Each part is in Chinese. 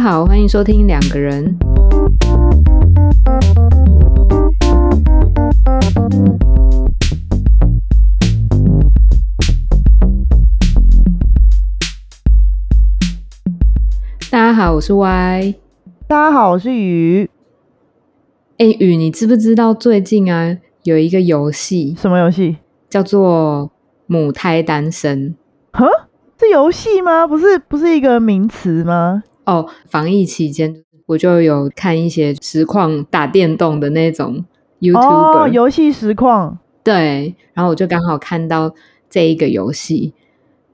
家好，欢迎收听两个人。大家好，我是 Y。大家好，我是雨。哎，雨，你知不知道最近啊有一个游戏什么游戏？叫做母胎单身。呵，是游戏吗？不是，不是一个名词吗？哦，防疫期间我就有看一些实况打电动的那种 YouTube 哦，游戏实况。对，然后我就刚好看到这一个游戏，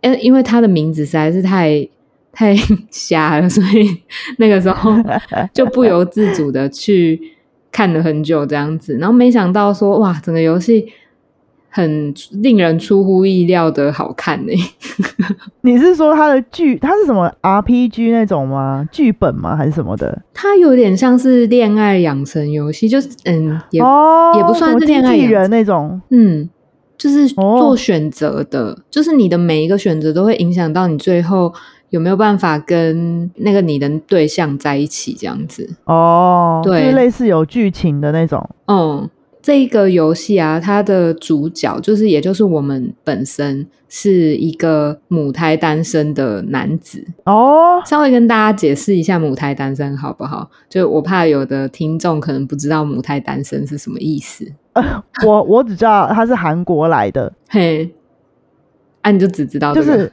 因，因为它的名字实在是太太 瞎了，所以那个时候 就不由自主的去看了很久这样子，然后没想到说哇，整个游戏。很令人出乎意料的好看呢。你是说它的剧，它是什么 RPG 那种吗？剧本吗？还是什么的？它有点像是恋爱养成游戏，就是嗯，也也不算是恋爱人那种，嗯，就是做选择的，就是你的每一个选择都会影响到你最后有没有办法跟那个你的对象在一起这样子。哦，对，就类似有剧情的那种，嗯。这个游戏啊，它的主角就是，也就是我们本身是一个母胎单身的男子哦。稍微跟大家解释一下母胎单身好不好？就我怕有的听众可能不知道母胎单身是什么意思。我我只知道他是韩国来的，嘿，啊，你就只知道就是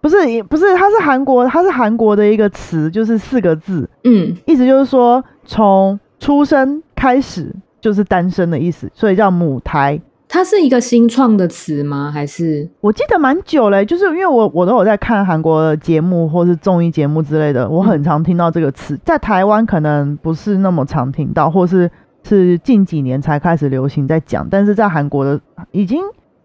不是不是，他是韩国，他是韩国的一个词，就是四个字，嗯，意思就是说从出生开始。就是单身的意思，所以叫母胎。它是一个新创的词吗？还是我记得蛮久嘞，就是因为我我都有在看韩国节目或是综艺节目之类的，我很常听到这个词。在台湾可能不是那么常听到，或是是近几年才开始流行在讲，但是在韩国的已经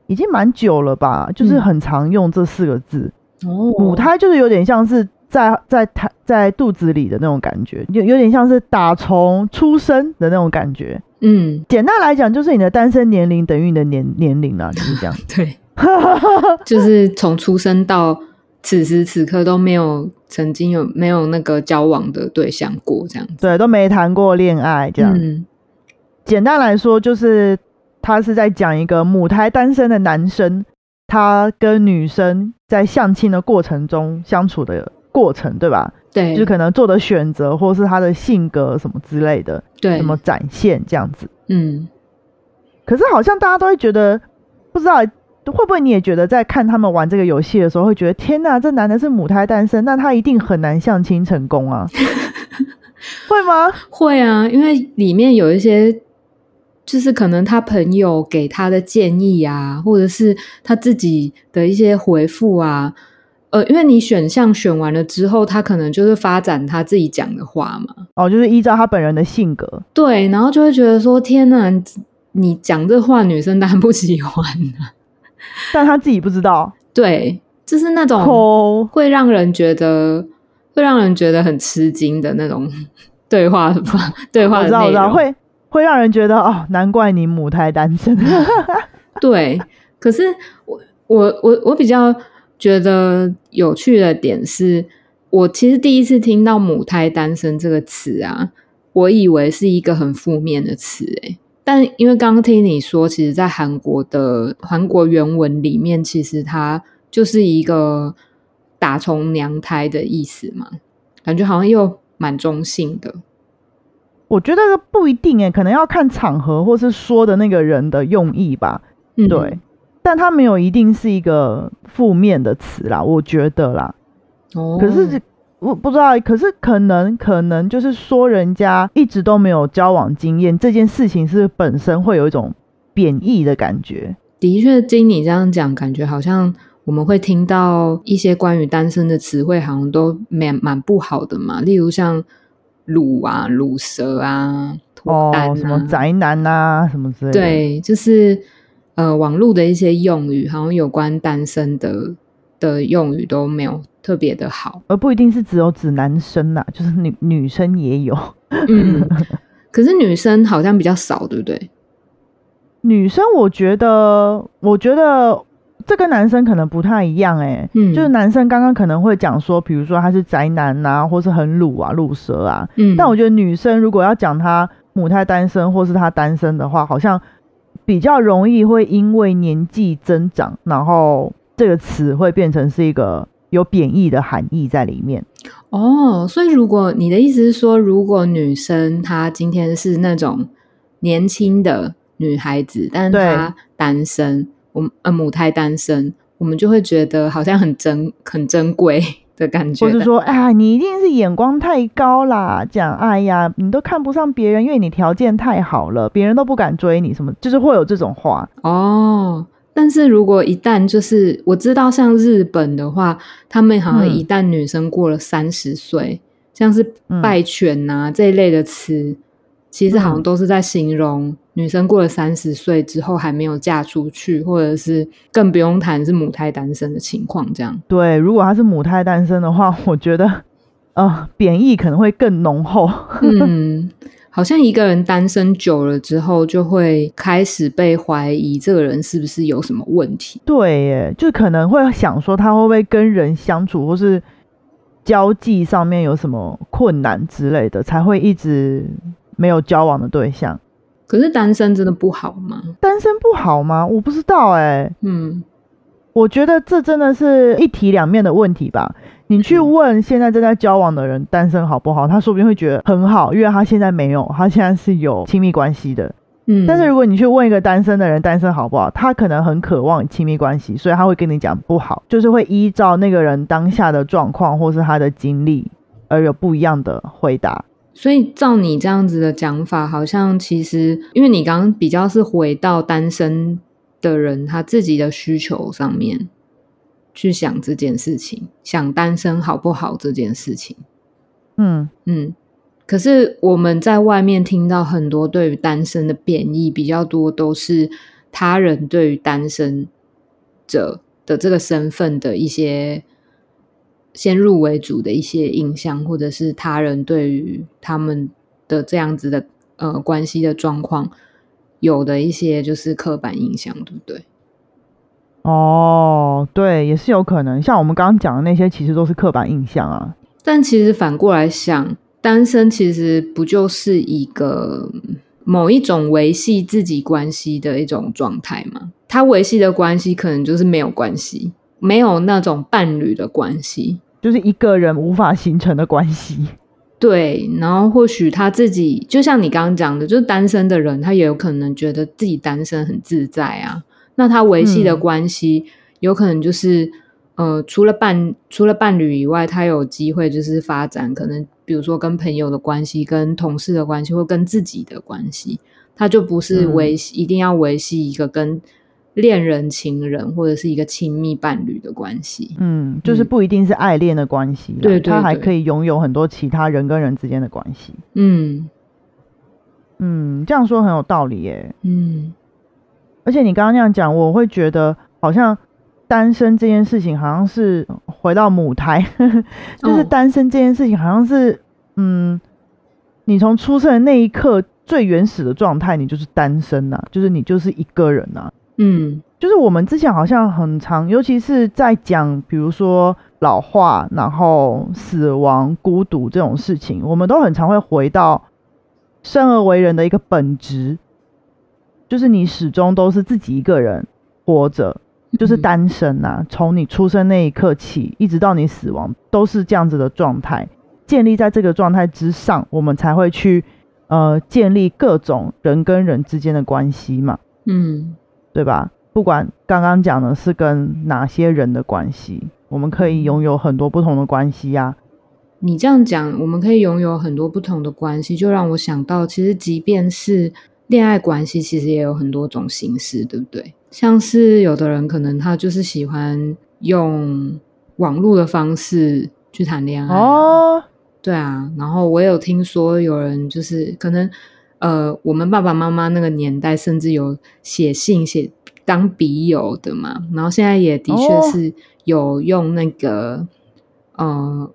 已经蛮久了吧，就是很常用这四个字。哦，母胎就是有点像是。在在胎在肚子里的那种感觉，有有点像是打从出生的那种感觉。嗯，简单来讲，就是你的单身年龄等于你的年年龄啊，就是这样。对，就是从出生到此时此刻都没有曾经有没有那个交往的对象过，这样。对，都没谈过恋爱，这样。简单来说，就是他是在讲一个母胎单身的男生，他跟女生在相亲的过程中相处的。过程对吧？对，就可能做的选择，或是他的性格什么之类的，对，怎么展现这样子。嗯，可是好像大家都会觉得，不知道会不会你也觉得，在看他们玩这个游戏的时候，会觉得天哪，这男的是母胎单身，那他一定很难相亲成功啊？会吗？会啊，因为里面有一些，就是可能他朋友给他的建议啊，或者是他自己的一些回复啊。呃，因为你选项选完了之后，他可能就是发展他自己讲的话嘛。哦，就是依照他本人的性格。对，然后就会觉得说：“天哪，你讲这话，女生当然不喜欢啊。”但他自己不知道。对，就是那种会让人觉得会让人觉得很吃惊的那种 对话对话的内容，会会让人觉得哦，难怪你母胎单身。对，可是我我我我比较。觉得有趣的点是，我其实第一次听到“母胎单身”这个词啊，我以为是一个很负面的词，诶，但因为刚刚听你说，其实，在韩国的韩国原文里面，其实它就是一个打从娘胎的意思嘛，感觉好像又蛮中性的。我觉得不一定诶，可能要看场合或是说的那个人的用意吧。对。但它没有一定是一个负面的词啦，我觉得啦。哦。可是我不知道，可是可能可能就是说，人家一直都没有交往经验，这件事情是本身会有一种贬义的感觉。的确，经你这样讲，感觉好像我们会听到一些关于单身的词汇，好像都蛮蛮不好的嘛。例如像“乳”啊、“乳蛇”啊、“脱单”啊、什么“宅男”啊什么之类的。对，就是。呃，网络的一些用语，好像有关单身的的用语都没有特别的好，而不一定是只有指男生呐，就是女女生也有。嗯，可是女生好像比较少，对不对？女生，我觉得，我觉得这跟男生可能不太一样哎、嗯，就是男生刚刚可能会讲说，比如说他是宅男呐、或是很鲁啊、鲁蛇啊，嗯，但我觉得女生如果要讲她母胎单身或是她单身的话，好像比较容易会因为年纪增长，然后这个词会变成是一个有贬义的含义在里面。哦，所以如果你的意思是说，如果女生她今天是那种年轻的女孩子，但是她单身，我们呃母胎单身，我们就会觉得好像很珍很珍贵的感觉。或是说，哎，你一定是眼光太高啦，讲，哎呀，你都看不上别人，因为你条件太好了，别人都不敢追你，什么，就是会有这种话。哦，但是如果一旦就是我知道，像日本的话，他们好像嗯一旦女生过了三十岁，像是嗯拜犬呐、这一类的词，其实好像嗯都是在形容女生过了三十岁之后还没有嫁出去，或者是更不用谈是母胎单身的情况，这样。对，如果她是母胎单身的话，我觉得，呃，贬义可能会更浓厚。嗯，好像一个人单身久了之后，就会开始被怀疑这个人是不是有什么问题。对耶，就可能会想说他会不会跟人相处或是交际上面有什么困难之类的，才会一直没有交往的对象。可是单身真的不好吗？单身不好吗？我不知道哎，嗯我觉得这真的是一体两面的问题吧。你去嗯问现在正在交往的人单身好不好，他说不定会觉得很好，因为他现在没有，他现在是有亲密关系的。嗯，但是如果你去问一个单身的人单身好不好，他可能很渴望亲密关系，所以他会跟你讲不好，就是会依照那个人当下的状况或是他的经历而有不一样的回答。所以照你这样子的讲法，好像其实因为你刚刚比较是回到单身的人他自己的需求上面去想这件事情，想单身好不好这件事情。嗯，嗯，可是我们在外面听到很多对于单身的贬义比较多，都是他人对于单身者的这个身份的一些先入为主的一些印象，或者是他人对于他们的这样子的呃关系的状况有的一些就是刻板印象，对不对？哦，对，也是有可能。像我们刚刚讲的那些，其实都是刻板印象啊。但其实反过来想，单身其实不就是一个某一种维系自己关系的一种状态吗？他维系的关系可能就是没有关系，没有那种伴侣的关系。就是一个人无法形成的关系。对，然后或许他自己就像你刚刚讲的，就是单身的人，他也有可能觉得自己单身很自在啊。那他维系的嗯关系，有可能就是呃，除了伴除了伴侣以外，他有机会就是发展可能，比如说跟朋友的关系、跟同事的关系，或跟自己的关系，他就不是嗯维系、一定要维系一个跟恋人、情人或者是一个亲密伴侣的关系。嗯，就是嗯不一定是爱恋的关系啦，对对对他还可以拥有很多其他人跟人之间的关系。嗯嗯，这样说很有道理耶。嗯而且你刚刚那样讲，我会觉得好像单身这件事情，好像是回到母胎，就是哦单身这件事情，好像是嗯，你从出生的那一刻最原始的状态，你就是单身呐、就是你就是一个人呐、嗯就是我们之前好像很常，尤其是在讲，比如说老化，然后死亡、孤独这种事情，我们都很常会回到生而为人的一个本质，就是你始终都是自己一个人活着，就是嗯单身呐、从你出生那一刻起，一直到你死亡，都是这样子的状态。建立在这个状态之上，我们才会去呃建立各种人跟人之间的关系嘛。嗯对吧？不管刚刚讲的是跟哪些人的关系，我们可以拥有很多不同的关系呀、你这样讲，我们可以拥有很多不同的关系，就让我想到，其实即便是恋爱关系，其实也有很多种形式，对不对？像是有的人可能他就是喜欢用网络的方式去谈恋爱啊，哦，对啊。然后我有听说有人就是可能呃，我们爸爸妈妈那个年代，甚至有写信写当笔友的嘛。然后现在也的确哦是有用那个、呃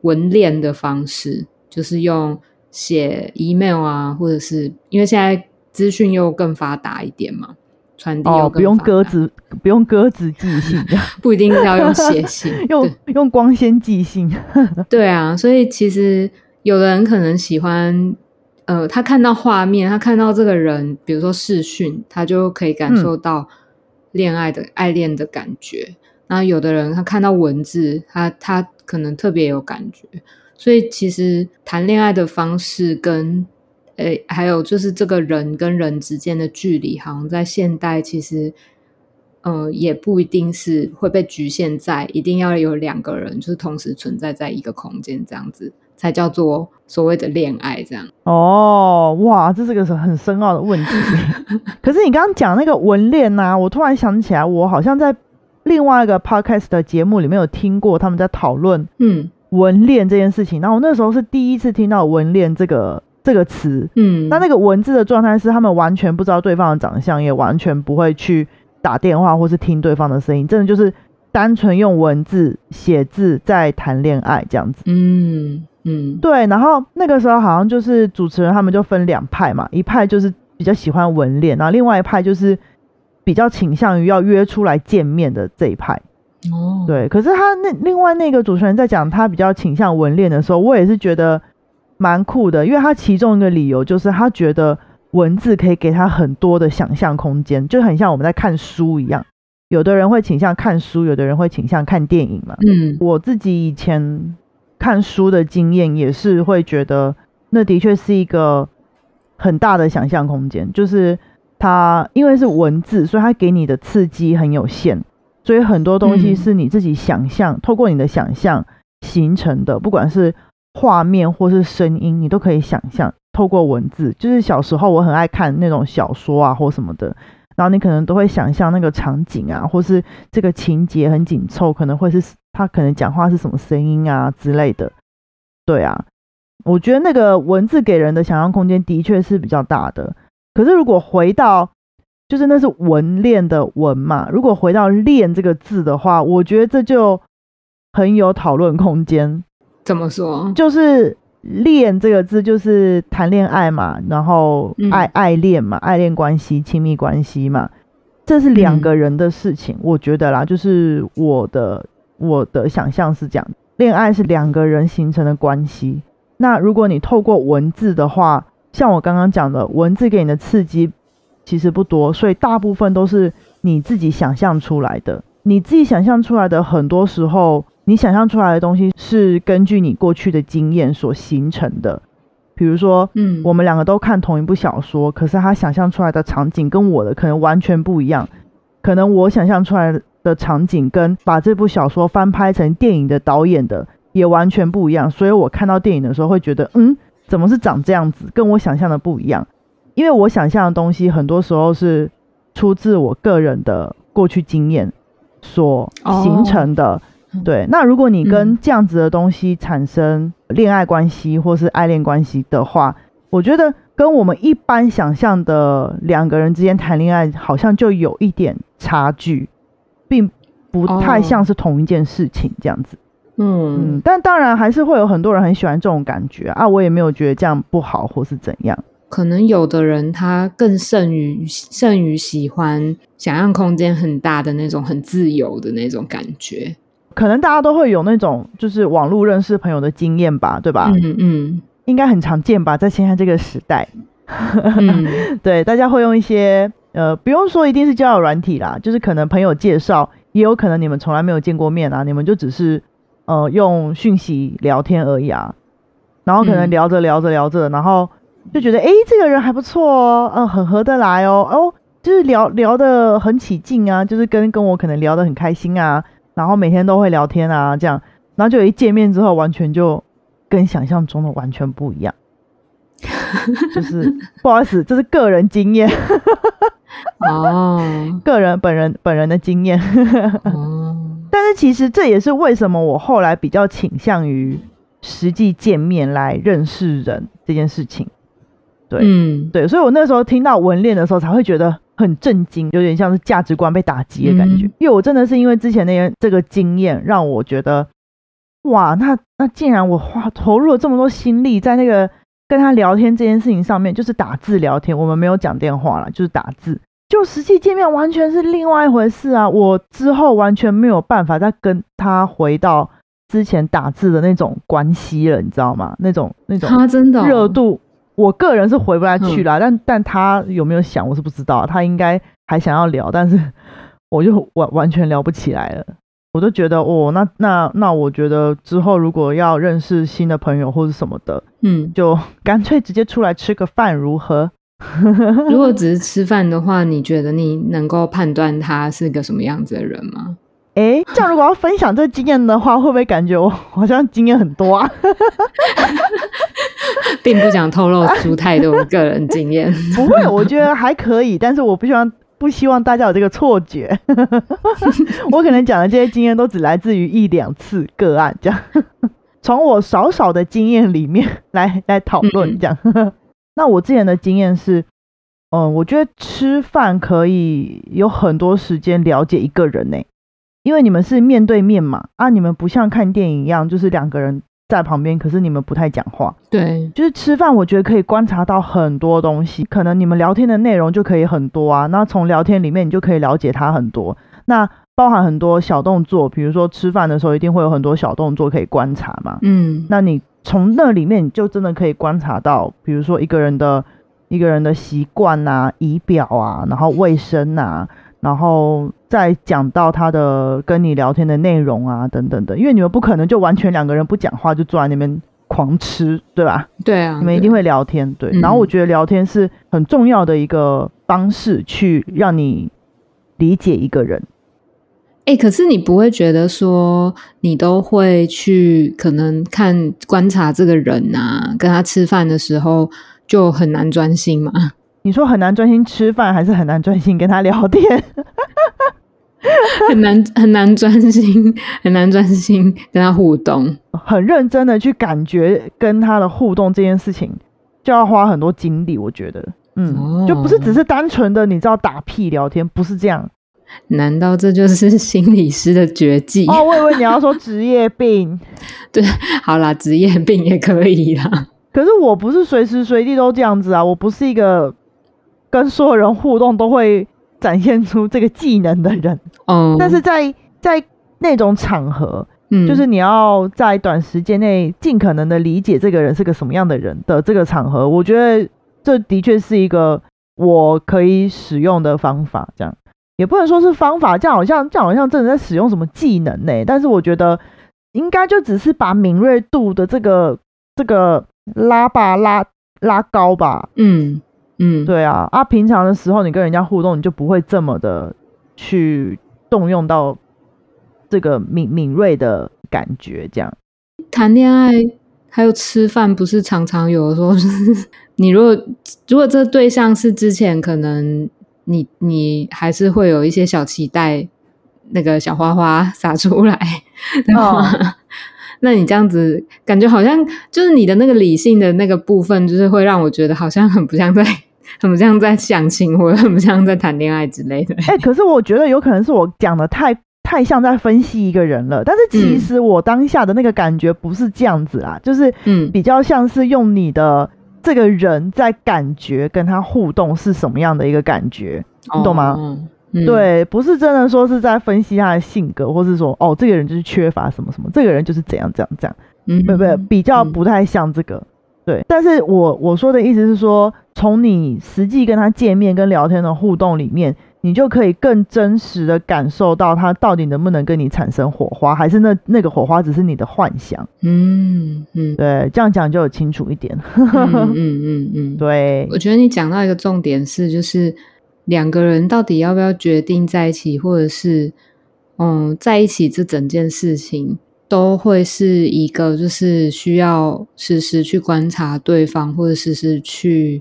文链的方式，就是用写 email 啊，或者是因为现在资讯又更发达一点嘛，传递哦，不用鸽子，不用鸽子寄信，不一定要用写 信，用用光纤寄信。对啊，所以其实有的人可能喜欢，呃，他看到画面，他看到这个人，比如说视讯，他就可以感受到恋爱的爱恋的感觉。那有的人他看到文字，他他可能特别有感觉。所以其实谈恋爱的方式跟，诶，还有就是这个人跟人之间的距离，好像在现代其实，呃，也不一定是会被局限在一定要有两个人就是同时存在在一个空间这样子，才叫做所谓的恋爱这样。哦，哇，这是个很深奥的问题。可是你刚刚讲那个文恋呐，我突然想起来，我好像在另外一个 podcast 的节目里面有听过他们在讨论，嗯。文恋这件事情，然后我那时候是第一次听到“文恋”这个这个词，嗯，那那个文字的状态是他们完全不知道对方的长相，也完全不会去打电话或是听对方的声音，真的就是单纯用文字写字在谈恋爱这样子，嗯嗯，对。然后那个时候好像就是主持人他们就分两派嘛，一派就是比较喜欢文恋，然后另外一派就是比较倾向于要约出来见面的这一派。哦，对，可是他那另外那个主持人在讲他比较倾向文恋的时候，我也是觉得蛮酷的，因为他其中一个理由就是他觉得文字可以给他很多的想象空间，就很像我们在看书一样。有的人会倾向看书，有的人会倾向看电影嘛。嗯，我自己以前看书的经验也是会觉得，那的确是一个很大的想象空间，就是它因为是文字，所以它给你的刺激很有限。所以很多东西是你自己想象，透过你的想象形成的，不管是画面或是声音，你都可以想象。透过文字，就是小时候我很爱看那种小说啊或什么的，然后你可能都会想象那个场景啊，或是这个情节很紧凑，可能会是他可能讲话是什么声音啊之类的。对啊，我觉得那个文字给人的想象空间的确是比较大的。可是如果回到就是那是文练的文嘛，如果回到练这个字的话，我觉得这就很有讨论空间。怎么说？就是恋这个字就是谈恋爱嘛，然后爱爱恋嘛，爱恋关系、亲密关系嘛，这是两个人的事情。我觉得啦，就是我的我的想象是这样，恋爱是两个人形成的关系。那如果你透过文字的话，像我刚刚讲的，文字给你的刺激。其实不多，所以大部分都是你自己想象出来的。你自己想象出来的，很多时候你想象出来的东西是根据你过去的经验所形成的。比如说，嗯，我们两个都看同一部小说，可是他想象出来的场景跟我的可能完全不一样。可能我想象出来的场景跟把这部小说翻拍成电影的导演的也完全不一样。所以我看到电影的时候会觉得，嗯，怎么是长这样子，跟我想象的不一样。因为我想象的东西，很多时候是出自我个人的过去经验所形成的。对，那如果你跟这样子的东西产生恋爱关系或是爱恋关系的话，我觉得跟我们一般想象的两个人之间谈恋爱，好像就有一点差距，并不太像是同一件事情这样子。嗯。嗯，但当然还是会有很多人很喜欢这种感觉啊，我也没有觉得这样不好或是怎样。可能有的人他更胜于胜于喜欢想象空间很大的那种很自由的那种感觉，可能大家都会有那种就是网络认识朋友的经验吧，对吧？嗯嗯，应该很常见吧，在现在这个时代，对，大家会用一些呃，不用说一定是交友软体啦，就是可能朋友介绍，也有可能你们从来没有见过面啊，你们就只是呃用讯息聊天而已啊，然后可能聊着聊着聊着，然后。就觉得哎，这个人还不错哦，嗯，很合得来哦，哦，就是聊聊得很起劲啊，就是跟跟我可能聊得很开心啊，然后每天都会聊天啊，这样，然后就一见面之后，完全就跟想象中的完全不一样，就是不好意思，这是个人经验，哦，个人本人本人的经验，哦，但是其实这也是为什么我后来比较倾向于实际见面来认识人这件事情。对，嗯，对，所以我那时候听到文恋的时候，才会觉得很震惊，有点像是价值观被打击的感觉。因为我真的是因为之前那些这个经验，让我觉得，哇，那那竟然我花投入了这么多心力在那个跟他聊天这件事情上面，就是打字聊天，我们没有讲电话了，就是打字。就实际见面完全是另外一回事啊！我之后完全没有办法再跟他回到之前打字的那种关系了，你知道吗？那种那种他真的哦热度，我个人是回不来去嗯啦。但但他有没有想，我是不知道。他应该还想要聊，但是 我就完完全聊不起来了。我就觉得，哦，那那那，我觉得之后如果要认识新的朋友或者什么的，嗯，就干脆直接出来吃个饭如何？如果只是吃饭的话，你觉得你能够判断他是个什么样子的人吗？哎，这样如果要分享这经验的话，会不会感觉我 好像经验很多啊？并不想透露出太多个人经验。不会，我觉得还可以，但是我不希望不希望大家有这个错觉。我可能讲的这些经验都只来自于一两次个案，这样从我少少的经验里面来来讨论这样。那我之前的经验是，嗯，我觉得吃饭可以有很多时间了解一个人呢、因为你们是面对面嘛，啊，你们不像看电影一样，就是两个人在旁边，可是你们不太讲话。对，就是吃饭，我觉得可以观察到很多东西，可能你们聊天的内容就可以很多啊。那从聊天里面，你就可以了解他很多。那包含很多小动作，比如说吃饭的时候，一定会有很多小动作可以观察嘛。嗯，那你从那里面，你就真的可以观察到，比如说一个人的一个人的习惯啊、仪表啊，然后卫生啊，然后再讲到他的跟你聊天的内容啊等等的，因为你们不可能就完全两个人不讲话就坐在那边狂吃，对吧？对啊，你们一定会聊天，对。嗯然后我觉得聊天是很重要的一个方式，去让你理解一个人。哎、可是你不会觉得说你都会去可能看观察这个人啊，跟他吃饭的时候就很难专心吗？你说很难专心吃饭，还是很难专心跟他聊天？很难很难专心，很难专心跟他互动。很认真的去感觉跟他的互动这件事情，就要花很多精力。我觉得，嗯，哦就不是只是单纯的你知道打屁聊天，不是这样。难道这就是心理师的绝技？哦，我以为你要说职业病，对好啦，职业病也可以啦。可是我不是随时随地都这样子啊，我不是一个跟所有人互动都会展现出这个技能的人。哦，但是在在那种场合，嗯，就是你要在短时间内尽可能的理解这个人是个什么样的人的这个场合，我觉得这的确是一个我可以使用的方法。这样也不能说是方法，这样好像这样好像真的在使用什么技能呢、但是我觉得应该就只是把敏锐度的这个这个拉吧拉拉高吧。嗯嗯，对啊，啊，平常的时候你跟人家互动，你就不会这么的去动用到这个敏敏锐的感觉，这样。谈恋爱还有吃饭，不是常常有的时候，就是你如果如果这对象是之前可能你你还是会有一些小期待，那个小花花撒出来 的话，那你这样子感觉好像就是你的那个理性的那个部分，就是会让我觉得好像很不像在很不像在相亲，或者很不像在谈恋爱之类的。哎、可是我觉得有可能是我讲的太太像在分析一个人了，但是其嗯实我当下的那个感觉不是这样子啦，就是嗯比较像是用你的这个人在感觉跟他互动是什么样的一个感觉，你懂吗？哦嗯，对，不是真的说是在分析他的性格，或是说哦，这个人就是缺乏什么什么，这个人就是怎样怎样怎样，嗯，不不，比较不太像这个。对，但是我我说的意思是说，从你实际跟他见面跟聊天的互动里面，你就可以更真实的感受到他到底能不能跟你产生火花，还是那那个火花只是你的幻想。嗯嗯对，这样讲就有清楚一点。嗯嗯嗯嗯，对，我觉得你讲到一个重点是，就是两个人到底要不要决定在一起，或者是嗯在一起这整件事情，都会是一个就是需要时时去观察对方，或者时时去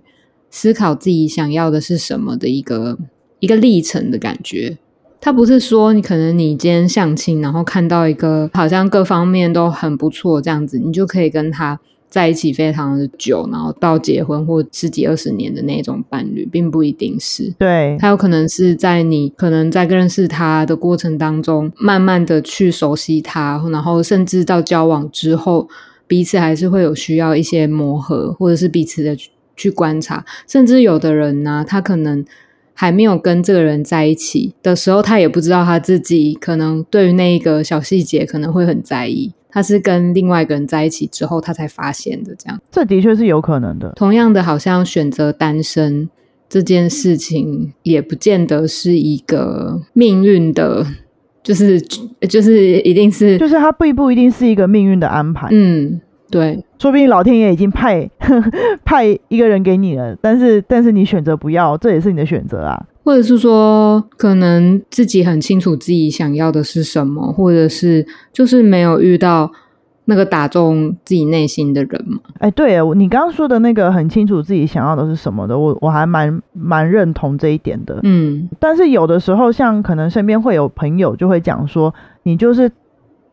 思考自己想要的是什么的一个一个历程的感觉。他不是说你可能你今天相亲，然后看到一个好像各方面都很不错这样子，你就可以跟他在一起非常的久，然后到结婚或十几二十年的那种伴侣，并不一定是。对，他有可能是在你可能在认识他的过程当中，慢慢的去熟悉他，然后甚至到交往之后，彼此还是会有需要一些磨合，或者是彼此的去去观察，甚至有的人呢、他可能还没有跟这个人在一起的时候，他也不知道他自己可能对于那一个小细节可能会很在意。他是跟另外一个人在一起之后，他才发现的。这样，这的确是有可能的。同样的，好像选择单身这件事情，也不见得是一个命运的，就是就是一定是，就是他不一不一定是一个命运的安排。嗯，对，说不定老天爷已经派 派一个人给你了，但是但是你选择不要，这也是你的选择啊。或者是说，可能自己很清楚自己想要的是什么，或者是就是没有遇到那个打中自己内心的人嘛？哎，对，你刚刚说的那个很清楚自己想要的是什么的，我我还蛮蛮认同这一点的。嗯，但是有的时候，像可能身边会有朋友就会讲说，你就是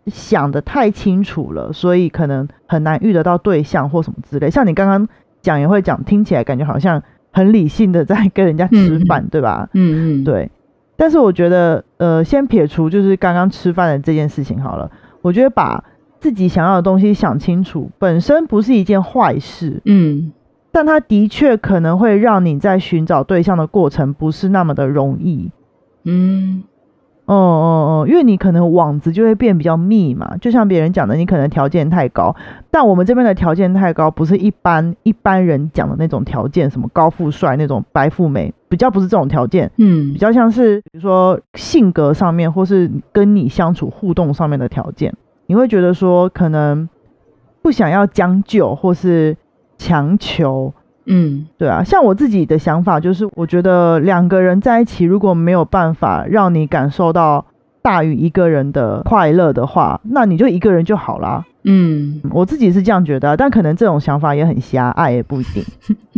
想的太清楚了，所以可能很难遇得到对象或什么之类。像你刚刚讲也会讲，听起来感觉好像。很理性的在跟人家吃饭，对吧？嗯嗯，对。但是我觉得，呃，先撇除就是刚刚吃饭的这件事情好了。我觉得把自己想要的东西想清楚，本身不是一件坏事。嗯，但它的确可能会让你在寻找对象的过程不是那么的容易。嗯。哦哦哦，因为你可能网子就会变比较密嘛，就像别人讲的，你可能条件太高，但我们这边的条件太高，不是一般一般人讲的那种条件，什么高富帅那种白富美，比较不是这种条件，嗯，比较像是比如说性格上面，或是跟你相处互动上面的条件，你会觉得说可能不想要将就或是强求。嗯，对啊，像我自己的想法就是，我觉得两个人在一起，如果没有办法让你感受到大于一个人的快乐的话，那你就一个人就好啦。嗯，我自己是这样觉得，但可能这种想法也很狭隘，也不一定。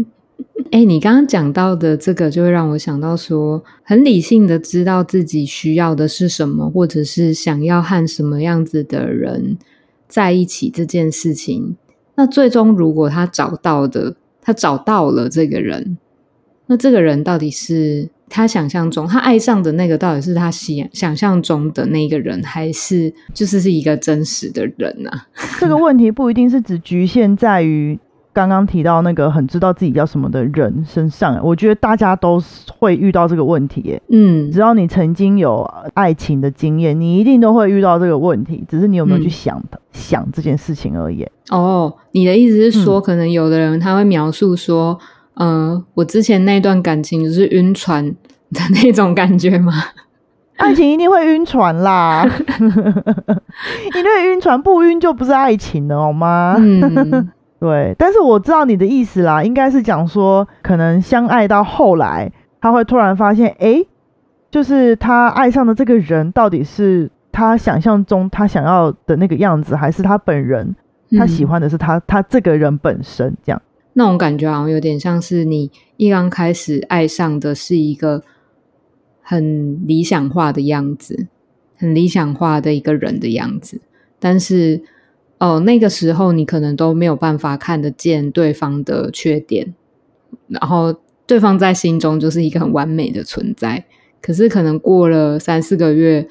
哎，你刚刚讲到的这个，就会让我想到说，很理性的知道自己需要的是什么，或者是想要和什么样子的人在一起这件事情，那最终如果他找到的。他找到了这个人，那这个人到底是他想象中他爱上的那个，到底是他想想象中的那个人，还是就是是一个真实的人呢？这个问题不一定是只局限在于。刚刚提到那个很知道自己要什么的人身上，我觉得大家都会遇到这个问题。嗯，只要你曾经有爱情的经验，你一定都会遇到这个问题，只是你有没有去想想这件事情而已。哦，你的意思是说，可能有的人他会描述说，嗯，我之前那段感情就是晕船的那种感觉吗？爱情一定会晕船啦，一定会晕船，不晕就不是爱情了，好吗？嗯。对，但是我知道你的意思啦，应该是讲说，可能相爱到后来，他会突然发现，哎，就是他爱上的这个人，到底是他想象中他想要的那个样子，还是他本人他喜欢的是他他这个人本身这样？那种感觉好像有点像是你一刚开始爱上的是一个很理想化的样子，很理想化的一个人的样子，但是。哦，那个时候你可能都没有办法看得见对方的缺点，然后对方在心中就是一个很完美的存在。可是可能过了三四个月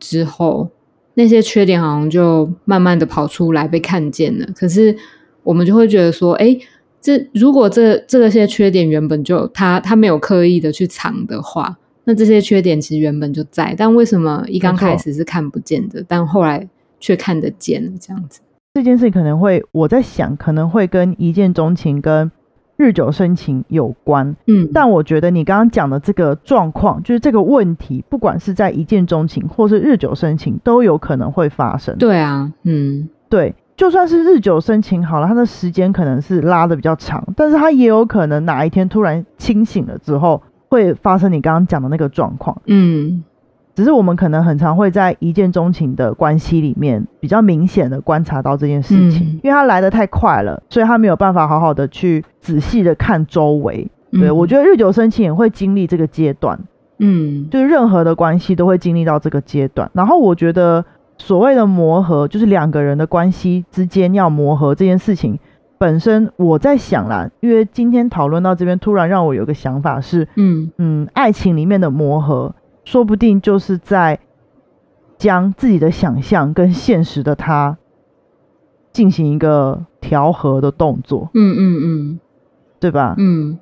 之后，那些缺点好像就慢慢的跑出来被看见了。可是我们就会觉得说，哎，这如果这这些缺点原本就他他没有刻意的去藏的话，那这些缺点其实原本就在。但为什么一刚开始是看不见的，但后来？却看得见这样子，这件事可能会我在想，可能会跟一见钟情跟日久生情有关。嗯，但我觉得你刚刚讲的这个状况，就是这个问题，不管是在一见钟情或是日久生情，都有可能会发生。对啊，嗯，对，就算是日久生情好了，他的时间可能是拉的比较长，但是他也有可能哪一天突然清醒了之后，会发生你刚刚讲的那个状况。嗯。只是我们可能很常会在一见钟情的关系里面比较明显的观察到这件事情，因为他来的太快了，所以他没有办法好好的去仔细的看周围。对我觉得日久生情也会经历这个阶段，嗯，就是任何的关系都会经历到这个阶段。然后我觉得所谓的磨合，就是两个人的关系之间要磨合这件事情本身，我在想啦，因为今天讨论到这边，突然让我有个想法是，嗯嗯，爱情里面的磨合。说不定就是在将自己的想象跟现实的他进行一个调和的动作。嗯嗯嗯，对吧？嗯，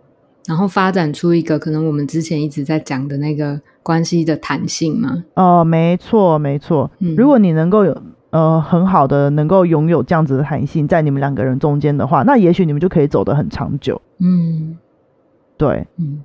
然后发展出一个可能我们之前一直在讲的那个关系的弹性嘛。哦，没错没错。嗯如果你能够有呃很好的能够拥有这样子的弹性在你们两个人中间的话，那也许你们就可以走得很长久。嗯对，嗯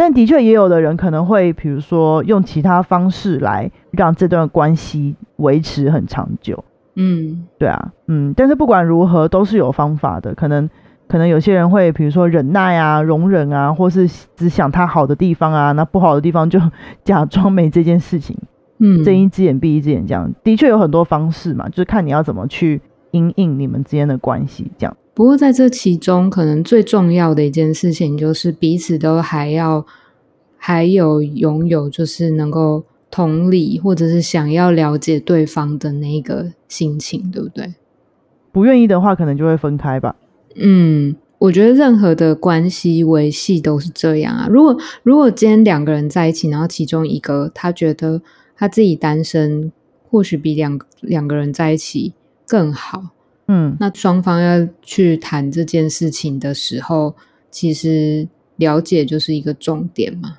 但的确也有的人可能会，比如说用其他方式来让这段关系维持很长久。嗯对啊，嗯，但是不管如何都是有方法的。可能可能有些人会，比如说忍耐啊、容忍啊，或是只想他好的地方啊，那不好的地方就假装没这件事情，嗯，睁一只眼闭一只眼这样。的确有很多方式嘛，就是看你要怎么去因应你们之间的关系这样。不过在这其中，可能最重要的一件事情就是彼此都还要还有拥有，就是能够同理或者是想要了解对方的那个心情，对不对？不愿意的话，可能就会分开吧。嗯，我觉得任何的关系维系都是这样啊。如果如果今天两个人在一起，然后其中一个他觉得他自己单身，或许比两两个人在一起更好，嗯，那双方要去谈这件事情的时候，其实了解就是一个重点嘛。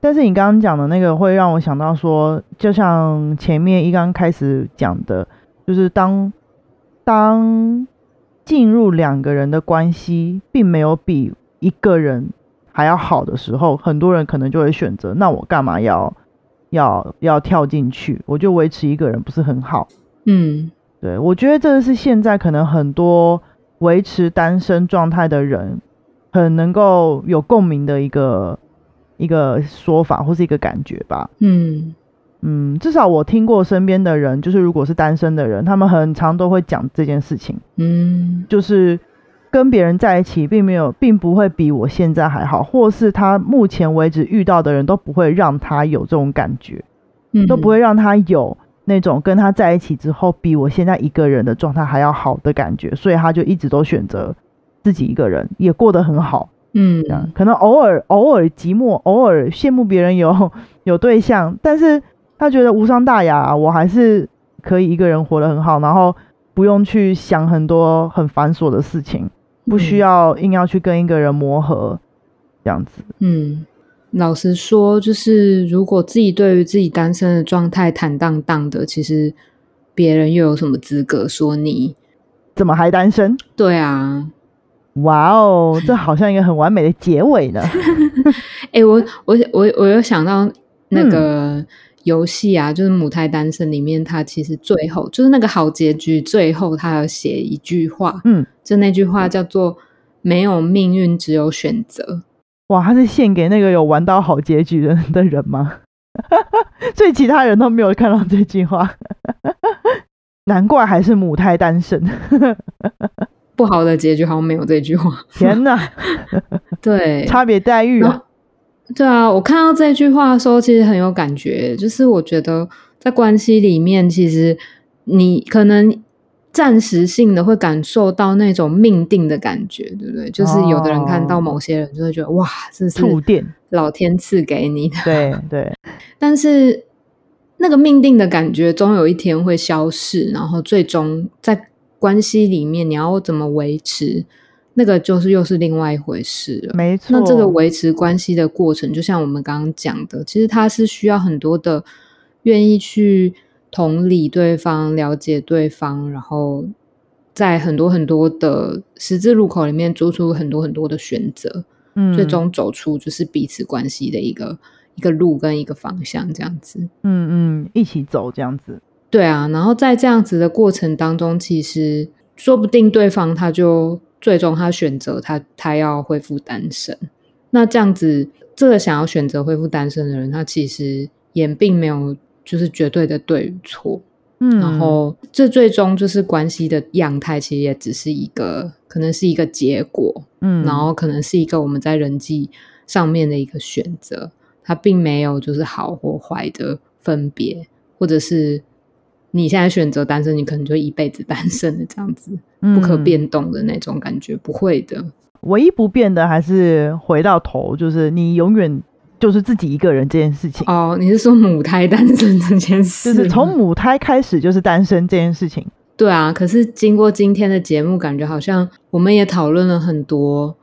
但是你刚刚讲的那个会让我想到说，就像前面一刚开始讲的，就是当当进入两个人的关系，并没有比一个人还要好的时候，很多人可能就会选择，那我干嘛要要要跳进去？我就维持一个人不是很好？嗯对我觉得这是现在可能很多维持单身状态的人很能够有共鸣的一个一个说法或是一个感觉吧。嗯。嗯，至少我听过身边的人，就是如果是单身的人，他们很常都会讲这件事情，嗯。就是跟别人在一起，并没有，并不会比我现在还好，或是他目前为止遇到的人都不会让他有这种感觉，嗯，都不会让他有那种跟他在一起之后比我现在一个人的状态还要好的感觉，所以他就一直都选择自己一个人，也过得很好。嗯这样可能偶尔偶尔寂寞，偶尔羡慕别人有有对象，但是他觉得无伤大雅、啊，我还是可以一个人活得很好，然后不用去想很多很繁琐的事情，不需要硬要去跟一个人磨合，这样子。嗯，老实说，就是如果自己对于自己单身的状态坦荡荡的，其实别人又有什么资格说你？怎么还单身？对啊，哇哦，这好像一个很完美的结尾呢。哎、我我我我有想到那嗯个游戏啊，就是母胎单身里面，它其实最后就是那个好结局，最后他有写一句话，嗯，就那句话叫做“没有命运，只有选择哇，他是献给那个有玩到好结局的 的人吗？所以其他人都没有看到这句话，难怪还是母胎单身。”，不好的结局好像没有这句话。天哪，对，差别待遇啊！对啊，我看到这句话的时候，其实很有感觉。就是我觉得在关系里面，其实你可能暂时性的会感受到那种命定的感觉，对不对？就是有的人看到哦某些人，就会觉得哇，这是老天赐给你的。对对，但是那个命定的感觉，终有一天会消逝，然后最终在关系里面，你要怎么维持，那个就是又是另外一回事了。没错。那这个维持关系的过程，就像我们刚刚讲的，其实它是需要很多的愿意去同理对方、了解对方，然后在很多很多的十字路口里面做出很多很多的选择，嗯最终走出就是彼此关系的一个一个路跟一个方向，这样子。嗯嗯一起走这样子。对啊，然后在这样子的过程当中，其实说不定对方他就最终他选择他他要恢复单身。那这样子，这个想要选择恢复单身的人，他其实也并没有就是绝对的对与错。嗯，然后这最终就是关系的样态，其实也只是一个可能是一个结果，嗯，然后可能是一个我们在人际上面的一个选择，它并没有就是好或坏的分别，或者是你现在选择单身，你可能就一辈子单身的这样子，不可嗯变动的那种感觉，不会的。唯一不变的还是回到头，就是你永远就是自己一个人这件事情，哦，你是说母胎单身这件事吗？就是从母胎开始就是单身这件事情。对啊，可是经过今天的节目，感觉好像我们也讨论了很多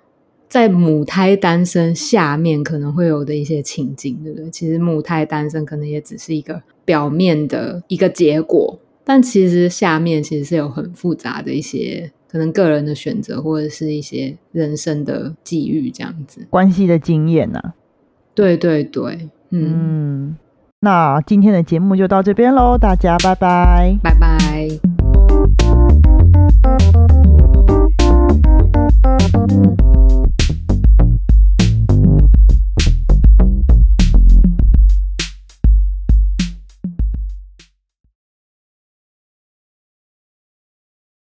在母胎单身下面可能会有的一些情境，对不对？其实母胎单身可能也只是一个表面的一个结果，但其实下面其实是有很复杂的一些可能个人的选择，或者是一些人生的际遇这样子。关系的经验呐、对对对嗯。那今天的节目就到这边喽大家拜拜。拜拜。